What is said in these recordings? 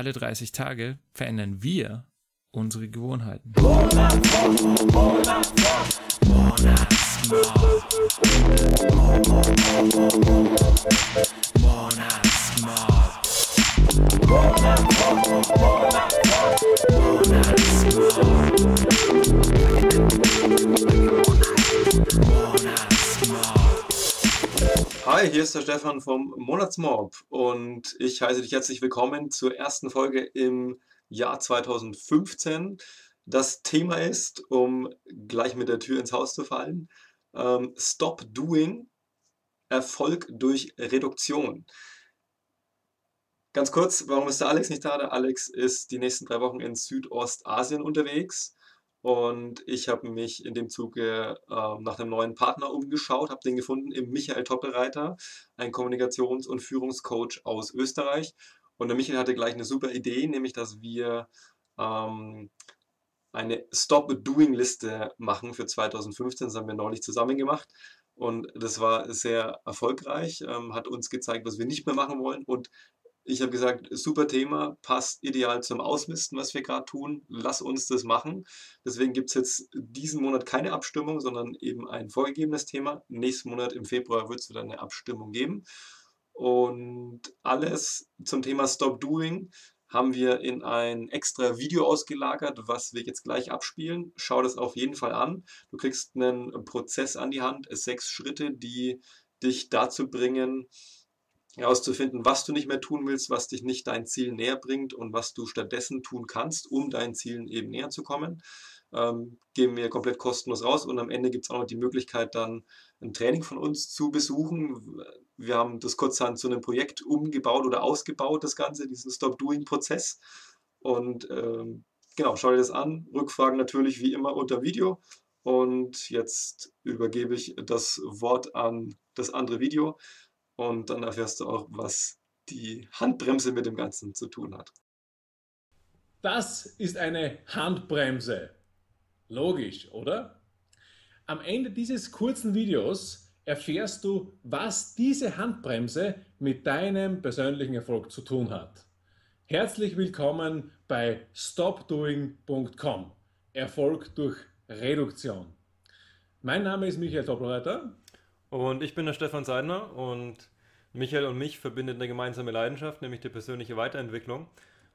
Alle 30 Tage verändern wir unsere Gewohnheiten. Hi, hier ist der Stefan vom Monatsmob und ich heiße dich herzlich willkommen zur ersten Folge im Jahr 2015. Das Thema ist, um gleich mit der Tür ins Haus zu fallen, ähm, Stop Doing, Erfolg durch Reduktion. Ganz kurz, warum ist der Alex nicht da? Der Alex ist die nächsten drei Wochen in Südostasien unterwegs und ich habe mich in dem Zuge äh, nach einem neuen Partner umgeschaut, habe den gefunden im Michael Toppelreiter, ein Kommunikations- und Führungscoach aus Österreich. Und der Michael hatte gleich eine super Idee, nämlich dass wir ähm, eine Stop-Doing-Liste machen für 2015. Das haben wir neulich zusammen gemacht. Und das war sehr erfolgreich, ähm, hat uns gezeigt, was wir nicht mehr machen wollen. Und ich habe gesagt, super Thema, passt ideal zum Ausmisten, was wir gerade tun. Lass uns das machen. Deswegen gibt es jetzt diesen Monat keine Abstimmung, sondern eben ein vorgegebenes Thema. Nächsten Monat im Februar wird es wieder eine Abstimmung geben. Und alles zum Thema Stop Doing haben wir in ein extra Video ausgelagert, was wir jetzt gleich abspielen. Schau das auf jeden Fall an. Du kriegst einen Prozess an die Hand, sechs Schritte, die dich dazu bringen, herauszufinden, was du nicht mehr tun willst, was dich nicht dein Ziel näher bringt und was du stattdessen tun kannst, um deinen Zielen eben näher zu kommen. Ähm, geben wir komplett kostenlos raus und am Ende gibt es auch noch die Möglichkeit, dann ein Training von uns zu besuchen. Wir haben das kurzhand zu einem Projekt umgebaut oder ausgebaut, das Ganze, diesen Stop-Doing-Prozess. Und ähm, genau, schau dir das an. Rückfragen natürlich wie immer unter Video. Und jetzt übergebe ich das Wort an das andere Video und dann erfährst du auch, was die Handbremse mit dem Ganzen zu tun hat. Das ist eine Handbremse. Logisch, oder? Am Ende dieses kurzen Videos erfährst du, was diese Handbremse mit deinem persönlichen Erfolg zu tun hat. Herzlich willkommen bei stopdoing.com. Erfolg durch Reduktion. Mein Name ist Michael Doppelreiter. Und ich bin der Stefan Seidner und Michael und mich verbindet eine gemeinsame Leidenschaft, nämlich die persönliche Weiterentwicklung.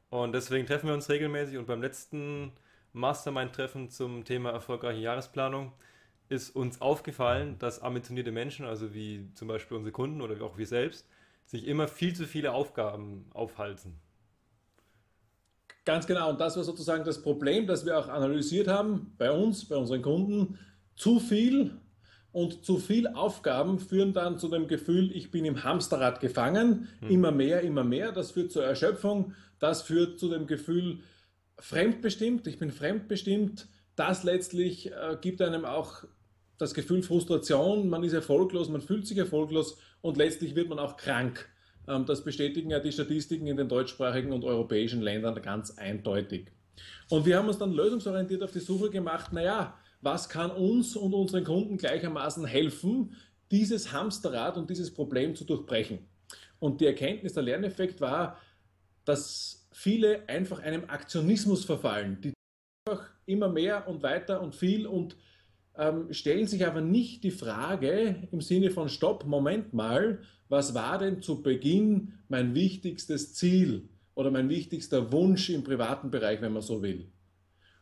Und deswegen treffen wir uns regelmäßig und beim letzten Mastermind-Treffen zum Thema erfolgreiche Jahresplanung ist uns aufgefallen, dass ambitionierte Menschen, also wie zum Beispiel unsere Kunden oder auch wir selbst, sich immer viel zu viele Aufgaben aufhalten. Ganz genau. Und das war sozusagen das Problem, das wir auch analysiert haben bei uns, bei unseren Kunden. Zu viel und zu viel Aufgaben führen dann zu dem Gefühl, ich bin im Hamsterrad gefangen, mhm. immer mehr, immer mehr. Das führt zur Erschöpfung, das führt zu dem Gefühl, fremdbestimmt, ich bin fremdbestimmt. Das letztlich äh, gibt einem auch das Gefühl Frustration, man ist erfolglos, man fühlt sich erfolglos und letztlich wird man auch krank. Ähm, das bestätigen ja die Statistiken in den deutschsprachigen und europäischen Ländern ganz eindeutig. Und wir haben uns dann lösungsorientiert auf die Suche gemacht, naja, was kann uns und unseren Kunden gleichermaßen helfen, dieses Hamsterrad und dieses Problem zu durchbrechen. Und die Erkenntnis, der Lerneffekt war, dass viele einfach einem Aktionismus verfallen. Die einfach immer mehr und weiter und viel und ähm, stellen sich aber nicht die Frage im Sinne von Stopp, Moment mal, was war denn zu Beginn mein wichtigstes Ziel oder mein wichtigster Wunsch im privaten Bereich, wenn man so will.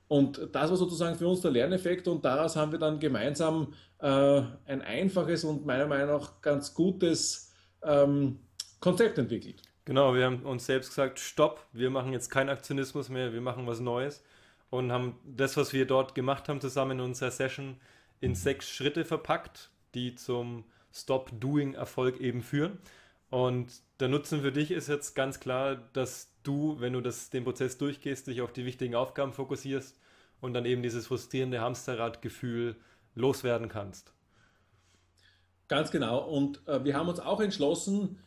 Und das war sozusagen für uns der Lerneffekt und daraus haben wir dann gemeinsam äh, ein einfaches und meiner Meinung nach ganz gutes ähm, Konzept entwickelt. Genau, wir haben uns selbst gesagt, stopp, wir machen jetzt keinen Aktionismus mehr, wir machen was Neues und haben das, was wir dort gemacht haben, zusammen in unserer Session in sechs Schritte verpackt, die zum Stop-Doing-Erfolg eben führen. Und der Nutzen für dich ist jetzt ganz klar, dass du, wenn du das, den Prozess durchgehst, dich auf die wichtigen Aufgaben fokussierst und dann eben dieses frustrierende Hamsterradgefühl loswerden kannst. Ganz genau. Und äh, wir haben uns auch entschlossen,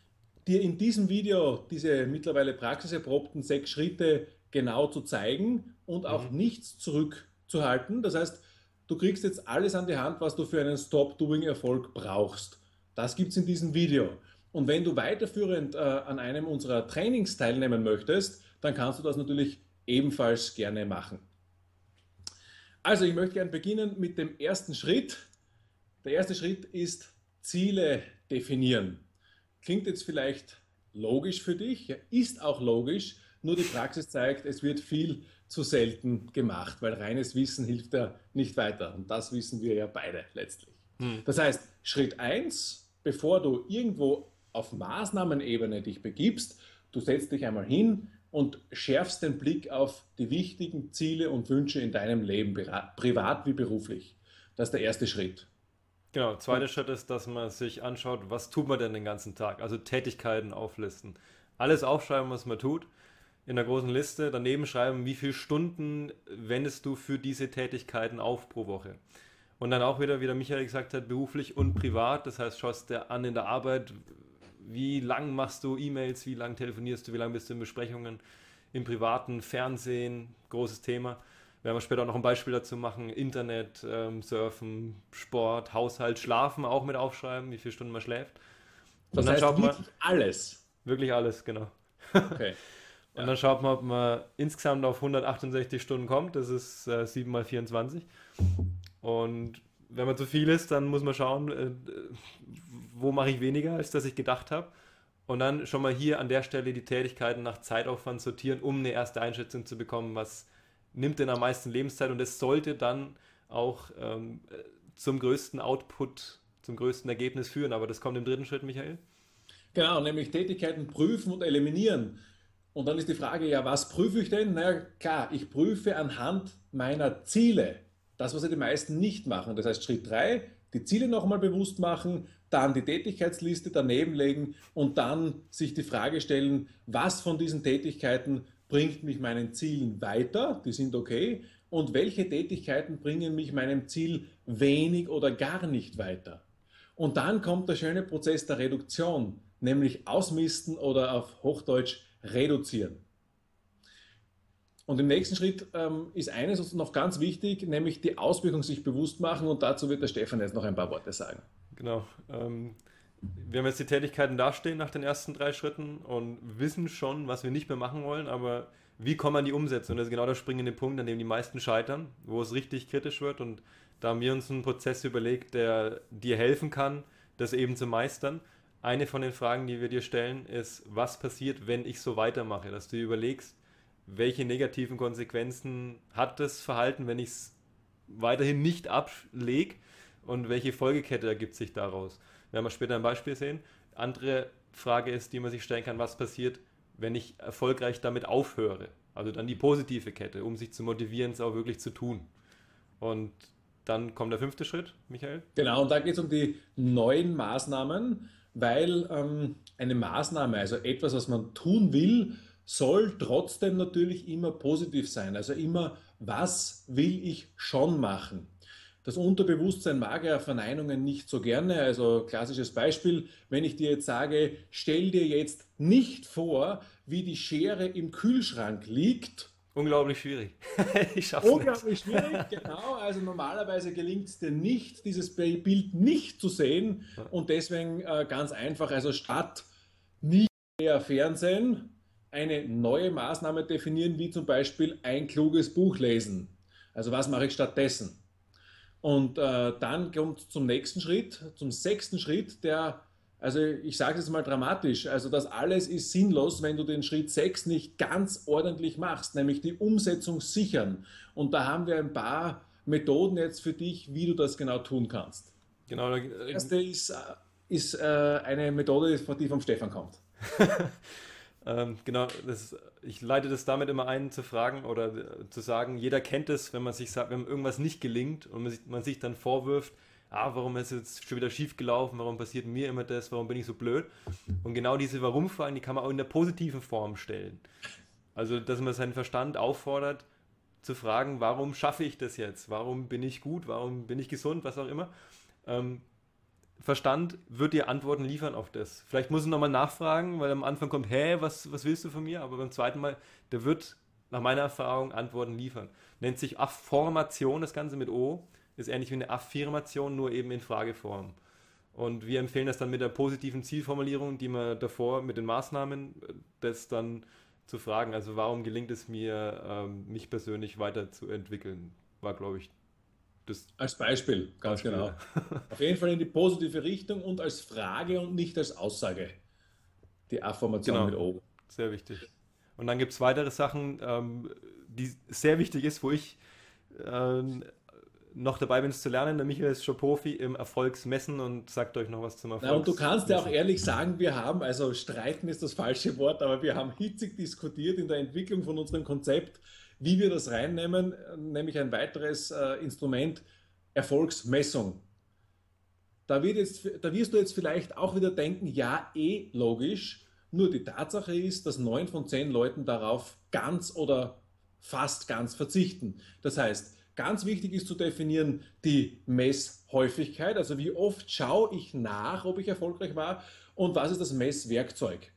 dir in diesem Video diese mittlerweile praxiserprobten sechs Schritte genau zu zeigen und auch mhm. nichts zurückzuhalten. Das heißt, du kriegst jetzt alles an die Hand, was du für einen Stop-Doing-Erfolg brauchst. Das gibt es in diesem Video. Und wenn du weiterführend äh, an einem unserer Trainings teilnehmen möchtest, dann kannst du das natürlich ebenfalls gerne machen. Also ich möchte gerne beginnen mit dem ersten Schritt. Der erste Schritt ist Ziele definieren. Klingt jetzt vielleicht logisch für dich, ja, ist auch logisch, nur die Praxis zeigt, es wird viel zu selten gemacht, weil reines Wissen hilft ja nicht weiter. Und das wissen wir ja beide letztlich. Hm. Das heißt, Schritt 1, bevor du irgendwo auf Maßnahmenebene dich begibst, du setzt dich einmal hin und schärfst den Blick auf die wichtigen Ziele und Wünsche in deinem Leben, privat wie beruflich. Das ist der erste Schritt. Genau, zweiter Schritt ist, dass man sich anschaut, was tut man denn den ganzen Tag? Also Tätigkeiten auflisten. Alles aufschreiben, was man tut, in der großen Liste. Daneben schreiben, wie viele Stunden wendest du für diese Tätigkeiten auf pro Woche. Und dann auch wieder, wie der Michael gesagt hat, beruflich und privat. Das heißt, schaust dir an in der Arbeit, wie lang machst du E-Mails, wie lang telefonierst du, wie lange bist du in Besprechungen, im privaten Fernsehen, großes Thema. Werden wir später auch noch ein Beispiel dazu machen. Internet, ähm, Surfen, Sport, Haushalt, Schlafen auch mit aufschreiben, wie viele Stunden man schläft. Und das dann heißt schaut man, alles? Wirklich alles, genau. Okay. Und ja. dann schaut man, ob man insgesamt auf 168 Stunden kommt. Das ist äh, 7 mal 24. Und wenn man zu viel ist, dann muss man schauen, äh, wo mache ich weniger, als dass ich gedacht habe. Und dann schon mal hier an der Stelle die Tätigkeiten nach Zeitaufwand sortieren, um eine erste Einschätzung zu bekommen, was nimmt denn am meisten Lebenszeit. Und es sollte dann auch ähm, zum größten Output, zum größten Ergebnis führen. Aber das kommt im dritten Schritt, Michael. Genau, nämlich Tätigkeiten prüfen und eliminieren. Und dann ist die Frage, ja, was prüfe ich denn? Na naja, klar, ich prüfe anhand meiner Ziele. Das, was ja die meisten nicht machen. Das heißt, Schritt 3, die Ziele nochmal bewusst machen, dann die Tätigkeitsliste daneben legen und dann sich die Frage stellen, was von diesen Tätigkeiten bringt mich meinen Zielen weiter, die sind okay, und welche Tätigkeiten bringen mich meinem Ziel wenig oder gar nicht weiter. Und dann kommt der schöne Prozess der Reduktion, nämlich ausmisten oder auf Hochdeutsch reduzieren. Und im nächsten Schritt ähm, ist eines noch ganz wichtig, nämlich die Auswirkung sich bewusst machen und dazu wird der Stefan jetzt noch ein paar Worte sagen. Genau. Ähm, wir haben jetzt die Tätigkeiten dastehen nach den ersten drei Schritten und wissen schon, was wir nicht mehr machen wollen, aber wie kommen wir die Umsetzung? Das ist genau der springende Punkt, an dem die meisten scheitern, wo es richtig kritisch wird und da haben wir uns einen Prozess überlegt, der dir helfen kann, das eben zu meistern. Eine von den Fragen, die wir dir stellen, ist, was passiert, wenn ich so weitermache? Dass du dir überlegst, welche negativen Konsequenzen hat das Verhalten, wenn ich es weiterhin nicht ablege und welche Folgekette ergibt sich daraus. Werden wir später ein Beispiel sehen. Andere Frage ist, die man sich stellen kann, was passiert, wenn ich erfolgreich damit aufhöre. Also dann die positive Kette, um sich zu motivieren, es auch wirklich zu tun. Und dann kommt der fünfte Schritt, Michael. Genau, und da geht es um die neuen Maßnahmen, weil ähm, eine Maßnahme, also etwas, was man tun will, soll trotzdem natürlich immer positiv sein. Also immer, was will ich schon machen? Das Unterbewusstsein mag ja Verneinungen nicht so gerne. Also klassisches Beispiel, wenn ich dir jetzt sage, stell dir jetzt nicht vor, wie die Schere im Kühlschrank liegt. Unglaublich schwierig. ich schaff's Unglaublich nicht. schwierig, genau. Also normalerweise gelingt es dir nicht, dieses Bild nicht zu sehen. Und deswegen äh, ganz einfach, also statt nie mehr Fernsehen, eine neue Maßnahme definieren, wie zum Beispiel ein kluges Buch lesen. Also was mache ich stattdessen? Und äh, dann kommt zum nächsten Schritt, zum sechsten Schritt, der, also ich sage es mal dramatisch, also das alles ist sinnlos, wenn du den Schritt 6 nicht ganz ordentlich machst, nämlich die Umsetzung sichern. Und da haben wir ein paar Methoden jetzt für dich, wie du das genau tun kannst. Genau. Die erste ist, äh, ist äh, eine Methode, die vom Stefan kommt. Ähm, genau, das, ich leite das damit immer ein, zu fragen oder äh, zu sagen, jeder kennt es, wenn man sich sagt, wenn irgendwas nicht gelingt und man sich, man sich dann vorwirft, ah, warum ist jetzt schon wieder schief gelaufen, warum passiert mir immer das, warum bin ich so blöd? Und genau diese Warum-Fragen, die kann man auch in der positiven Form stellen. Also, dass man seinen Verstand auffordert, zu fragen, warum schaffe ich das jetzt? Warum bin ich gut? Warum bin ich gesund? Was auch immer. Ähm, Verstand wird dir Antworten liefern auf das. Vielleicht muss ich nochmal nachfragen, weil am Anfang kommt, hä, was, was willst du von mir? Aber beim zweiten Mal, der wird nach meiner Erfahrung Antworten liefern. Nennt sich Affirmation, das Ganze mit O, ist ähnlich wie eine Affirmation, nur eben in Frageform. Und wir empfehlen das dann mit der positiven Zielformulierung, die man davor mit den Maßnahmen, das dann zu fragen, also warum gelingt es mir, ähm, mich persönlich weiterzuentwickeln, war, glaube ich, das. Als Beispiel, ganz Beispiel. genau. Auf jeden Fall in die positive Richtung und als Frage und nicht als Aussage. Die Affirmation genau. mit O. Sehr wichtig. Und dann gibt es weitere Sachen, ähm, die sehr wichtig ist, wo ich äh, noch dabei bin, es zu lernen. Der Michael ist schon Profi im Erfolgsmessen und sagt euch noch was zum Erfolg. und du kannst ja auch ehrlich sagen, wir haben, also streiten ist das falsche Wort, aber wir haben hitzig diskutiert in der Entwicklung von unserem Konzept, wie wir das reinnehmen, nämlich ein weiteres äh, Instrument, Erfolgsmessung. Da, wird jetzt, da wirst du jetzt vielleicht auch wieder denken, ja, eh logisch, nur die Tatsache ist, dass neun von zehn Leuten darauf ganz oder fast ganz verzichten. Das heißt, ganz wichtig ist zu definieren die Messhäufigkeit, also wie oft schaue ich nach, ob ich erfolgreich war und was ist das Messwerkzeug.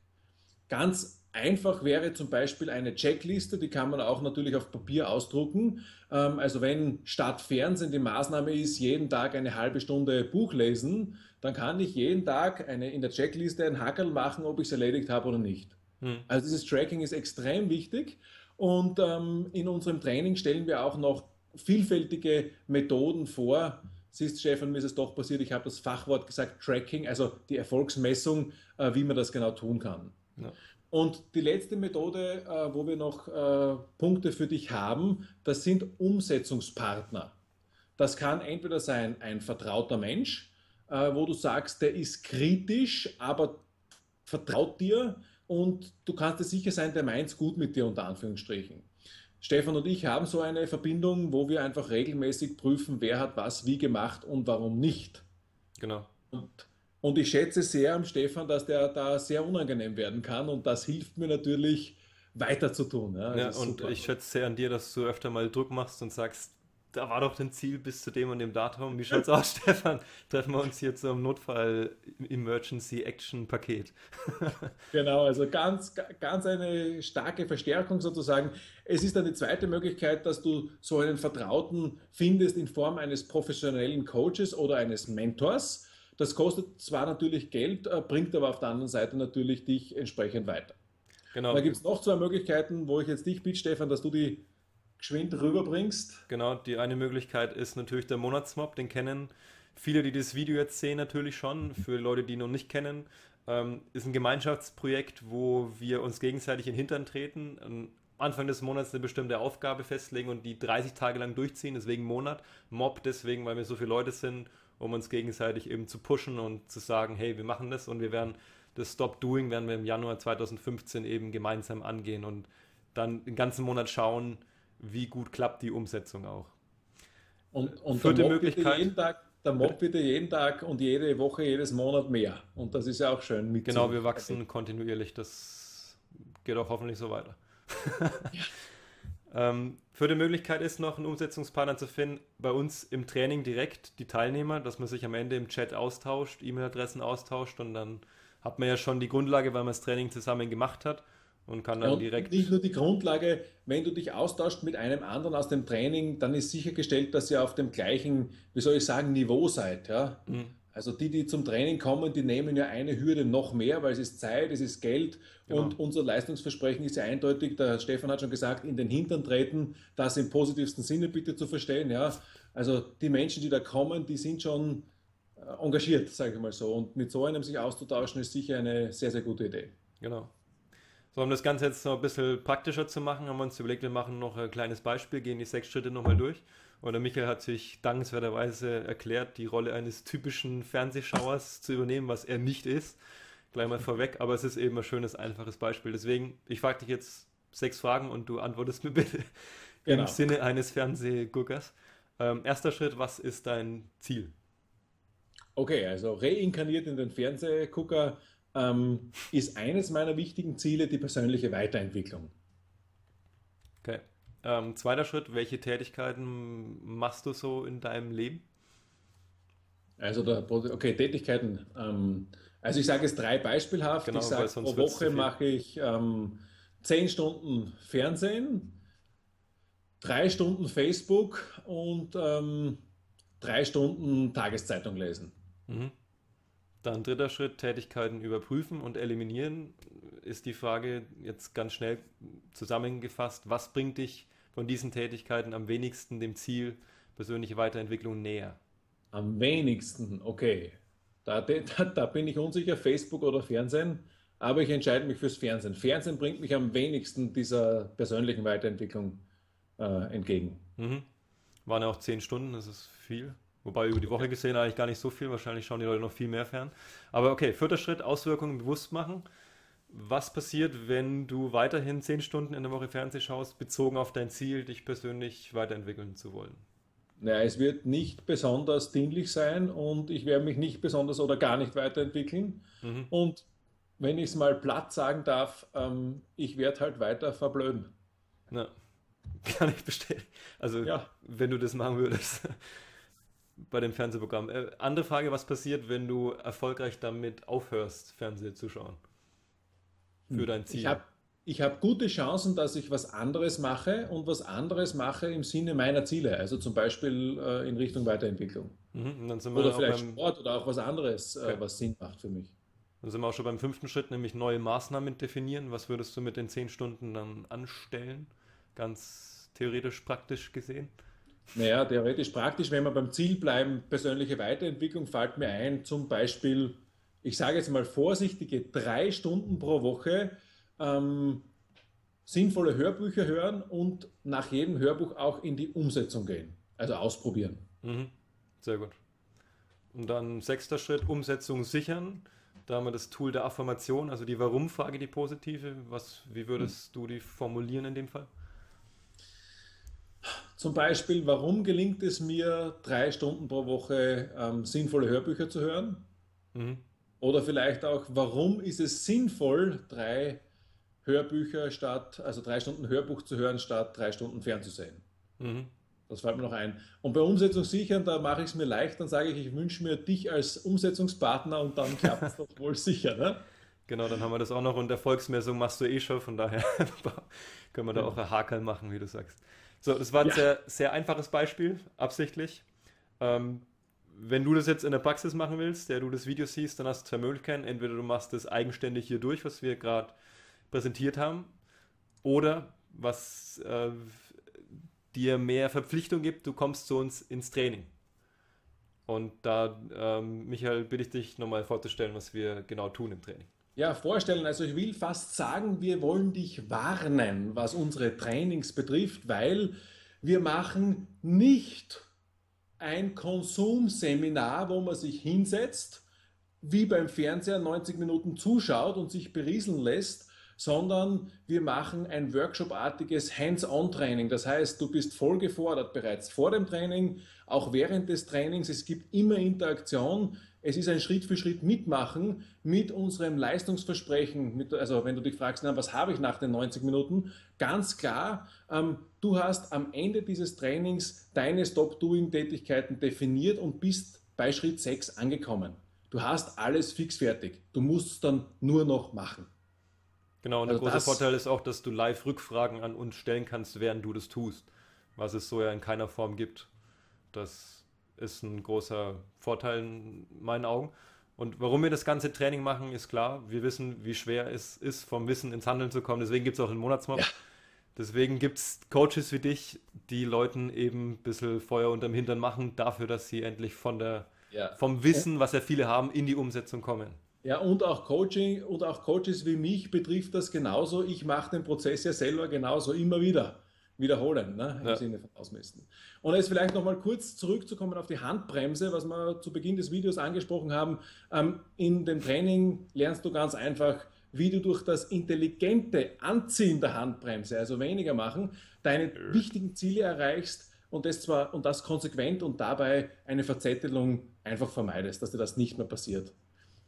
Ganz einfach wäre zum Beispiel eine Checkliste, die kann man auch natürlich auf Papier ausdrucken. Ähm, also wenn statt Fernsehen die Maßnahme ist, jeden Tag eine halbe Stunde Buch lesen, dann kann ich jeden Tag eine, in der Checkliste ein Hackerl machen, ob ich es erledigt habe oder nicht. Hm. Also dieses Tracking ist extrem wichtig und ähm, in unserem Training stellen wir auch noch vielfältige Methoden vor. Siehst, Stefan, mir ist es doch passiert, ich habe das Fachwort gesagt, Tracking, also die Erfolgsmessung, äh, wie man das genau tun kann. Ja. Und die letzte Methode, äh, wo wir noch äh, Punkte für dich haben, das sind Umsetzungspartner. Das kann entweder sein ein vertrauter Mensch, äh, wo du sagst, der ist kritisch, aber vertraut dir und du kannst dir sicher sein, der meint es gut mit dir unter Anführungsstrichen. Stefan und ich haben so eine Verbindung, wo wir einfach regelmäßig prüfen, wer hat was wie gemacht und warum nicht. Genau. Und, und ich schätze sehr am Stefan, dass der da sehr unangenehm werden kann und das hilft mir natürlich weiter zu tun. Ja, ja und super. ich schätze sehr an dir, dass du öfter mal Druck machst und sagst, da war doch dein Ziel bis zu dem und dem Datum. Wie schaut's aus, Stefan? Treffen wir uns hier zum Notfall Emergency Action Paket. genau, also ganz, ganz eine starke Verstärkung sozusagen. Es ist dann die zweite Möglichkeit, dass du so einen Vertrauten findest in Form eines professionellen Coaches oder eines Mentors. Das kostet zwar natürlich Geld, äh, bringt aber auf der anderen Seite natürlich dich entsprechend weiter. Genau. Da gibt es noch zwei Möglichkeiten, wo ich jetzt dich bitte, Stefan, dass du die geschwind rüberbringst. Genau, die eine Möglichkeit ist natürlich der Monatsmob, den kennen viele, die das Video jetzt sehen, natürlich schon. Für Leute, die ihn noch nicht kennen, ähm, ist ein Gemeinschaftsprojekt, wo wir uns gegenseitig in den Hintern treten. Am Anfang des Monats eine bestimmte Aufgabe festlegen und die 30 Tage lang durchziehen, deswegen Monat. Mob deswegen, weil wir so viele Leute sind, um uns gegenseitig eben zu pushen und zu sagen, hey, wir machen das und wir werden das Stop Doing werden wir im Januar 2015 eben gemeinsam angehen und dann den ganzen Monat schauen, wie gut klappt die Umsetzung auch. Und, und Vierte der Möglichkeit. Jeden Tag, der Mob ja jeden Tag und jede Woche, jedes Monat mehr. Und das ist ja auch schön. Mit genau, wir wachsen kontinuierlich. Das geht auch hoffentlich so weiter. ja. ähm, vierte Möglichkeit ist noch, einen Umsetzungspartner zu finden, bei uns im Training direkt, die Teilnehmer, dass man sich am Ende im Chat austauscht, E-Mail-Adressen austauscht und dann hat man ja schon die Grundlage, weil man das Training zusammen gemacht hat und kann dann und direkt. Nicht nur die Grundlage, wenn du dich austauscht mit einem anderen aus dem Training, dann ist sichergestellt, dass ihr auf dem gleichen, wie soll ich sagen, Niveau seid. Ja? Mhm. Also die, die zum Training kommen, die nehmen ja eine Hürde noch mehr, weil es ist Zeit, es ist Geld genau. und unser Leistungsversprechen ist ja eindeutig, der Stefan hat schon gesagt, in den Hintern treten, das im positivsten Sinne bitte zu verstehen. Ja? Also die Menschen, die da kommen, die sind schon äh, engagiert, sage ich mal so. Und mit so einem sich auszutauschen, ist sicher eine sehr, sehr gute Idee. Genau. So, um das Ganze jetzt noch ein bisschen praktischer zu machen, haben wir uns überlegt, wir machen noch ein kleines Beispiel, gehen die sechs Schritte nochmal durch. Und der Michael hat sich dankenswerterweise erklärt, die Rolle eines typischen Fernsehschauers zu übernehmen, was er nicht ist. Gleich mal vorweg, aber es ist eben ein schönes, einfaches Beispiel. Deswegen, ich frage dich jetzt sechs Fragen und du antwortest mir bitte genau. im Sinne eines Fernsehguckers. Ähm, erster Schritt, was ist dein Ziel? Okay, also reinkarniert in den Fernsehgucker ähm, ist eines meiner wichtigen Ziele die persönliche Weiterentwicklung. Ähm, zweiter Schritt, welche Tätigkeiten machst du so in deinem Leben? Also, der, okay, Tätigkeiten. Ähm, also ich sage es drei beispielhaft. Genau, ich sage, pro Woche mache ich ähm, zehn Stunden Fernsehen, drei Stunden Facebook und ähm, drei Stunden Tageszeitung lesen. Mhm. Dann dritter Schritt, Tätigkeiten überprüfen und eliminieren. Ist die Frage jetzt ganz schnell zusammengefasst, was bringt dich von diesen Tätigkeiten am wenigsten dem Ziel persönliche Weiterentwicklung näher? Am wenigsten, okay. Da, da, da bin ich unsicher, Facebook oder Fernsehen, aber ich entscheide mich fürs Fernsehen. Fernsehen bringt mich am wenigsten dieser persönlichen Weiterentwicklung äh, entgegen. Mhm. Waren ja auch zehn Stunden, das ist viel. Wobei über die Woche gesehen eigentlich gar nicht so viel. Wahrscheinlich schauen die Leute noch viel mehr fern. Aber okay, vierter Schritt, Auswirkungen bewusst machen. Was passiert, wenn du weiterhin zehn Stunden in der Woche Fernsehen schaust, bezogen auf dein Ziel, dich persönlich weiterentwickeln zu wollen? Naja, es wird nicht besonders dienlich sein und ich werde mich nicht besonders oder gar nicht weiterentwickeln. Mhm. Und wenn ich es mal platt sagen darf, ähm, ich werde halt weiter verblöden. Ja, kann ich bestellen. Also, ja. wenn du das machen würdest bei dem Fernsehprogramm. Äh, andere Frage, was passiert, wenn du erfolgreich damit aufhörst, Fernsehen zu schauen? Für dein Ziel. Ich habe ich habe gute Chancen, dass ich was anderes mache und was anderes mache im Sinne meiner Ziele, also zum Beispiel äh, in Richtung Weiterentwicklung. Mhm, oder vielleicht beim... Sport oder auch was anderes, äh, okay. äh, was Sinn macht für mich. Dann sind wir auch schon beim fünften Schritt, nämlich neue Maßnahmen definieren. Was würdest du mit den zehn Stunden dann anstellen? Ganz theoretisch, praktisch gesehen? Naja, theoretisch praktisch, wenn wir beim Ziel bleiben, persönliche Weiterentwicklung, fällt mir ein, zum Beispiel, ich sage jetzt mal vorsichtige drei Stunden pro Woche ähm, sinnvolle Hörbücher hören und nach jedem Hörbuch auch in die Umsetzung gehen. Also ausprobieren. Mhm. Sehr gut. Und dann sechster Schritt, Umsetzung sichern. Da haben wir das Tool der Affirmation, also die Warum-Frage, die positive. Was, wie würdest mhm. du die formulieren in dem Fall? Zum Beispiel, warum gelingt es mir, drei Stunden pro Woche ähm, sinnvolle Hörbücher zu hören? Mhm. Oder vielleicht auch, warum ist es sinnvoll, drei Hörbücher statt, also drei Stunden Hörbuch zu hören, statt drei Stunden fernzusehen. Mhm. Das fällt mir noch ein. Und bei Umsetzung sichern, da mache ich es mir leicht, dann sage ich, ich wünsche mir dich als Umsetzungspartner und dann klappt es doch wohl sicher. Ne? Genau, dann haben wir das auch noch und Erfolgsmessung machst du eh schon, von daher können wir da auch ein Hakel machen, wie du sagst. So, das war ein ja. sehr, sehr einfaches Beispiel, absichtlich. Ähm, wenn du das jetzt in der Praxis machen willst, der du das Video siehst, dann hast du zwei Möglichkeiten. Entweder du machst das eigenständig hier durch, was wir gerade präsentiert haben, oder was äh, dir mehr Verpflichtung gibt, du kommst zu uns ins Training. Und da, ähm, Michael, bitte ich dich nochmal vorzustellen, was wir genau tun im Training. Ja, vorstellen. Also ich will fast sagen, wir wollen dich warnen, was unsere Trainings betrifft, weil wir machen nicht ein Konsumseminar, wo man sich hinsetzt, wie beim Fernseher 90 Minuten zuschaut und sich berieseln lässt, sondern wir machen ein Workshop-artiges Hands-on-Training. Das heißt, du bist voll gefordert bereits vor dem Training, auch während des Trainings. Es gibt immer Interaktion. Es ist ein Schritt für Schritt mitmachen mit unserem Leistungsversprechen. Mit, also wenn du dich fragst, na, was habe ich nach den 90 Minuten? Ganz klar, ähm, du hast am Ende dieses Trainings deine Stop-Doing-Tätigkeiten definiert und bist bei Schritt 6 angekommen. Du hast alles fix fertig. Du musst es dann nur noch machen. Genau, und also der große Vorteil ist auch, dass du live Rückfragen an uns stellen kannst, während du das tust, was es so ja in keiner Form gibt. Das ist ein großer Vorteil in meinen Augen. Und warum wir das ganze Training machen, ist klar. Wir wissen, wie schwer es ist, vom Wissen ins Handeln zu kommen. Deswegen gibt es auch den Monatsmob. Ja. Deswegen gibt es Coaches wie dich, die Leuten eben ein bisschen Feuer unterm Hintern machen, dafür, dass sie endlich von der, ja. vom Wissen, was ja viele haben, in die Umsetzung kommen. Ja, und auch Coaching und auch Coaches wie mich betrifft das genauso. Ich mache den Prozess ja selber genauso immer wieder wiederholen, ne, im ja. Sinne von Ausmessen. Und jetzt vielleicht nochmal kurz zurückzukommen auf die Handbremse, was wir zu Beginn des Videos angesprochen haben. Ähm, in dem Training lernst du ganz einfach, wie du durch das intelligente Anziehen der Handbremse, also weniger machen, deine wichtigen Ziele erreichst und das zwar und das konsequent und dabei eine Verzettelung einfach vermeidest, dass dir das nicht mehr passiert.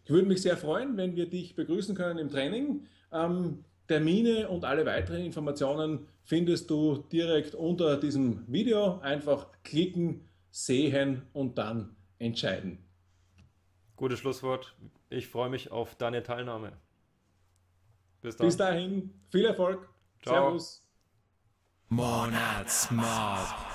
Ich würde mich sehr freuen, wenn wir dich begrüßen können im Training. Ähm, Termine und alle weiteren Informationen findest du direkt unter diesem Video. Einfach klicken, sehen und dann entscheiden. Gutes Schlusswort. Ich freue mich auf deine Teilnahme. Bis, dann. Bis dahin, viel Erfolg. Ciao. Servus. Monatsmob.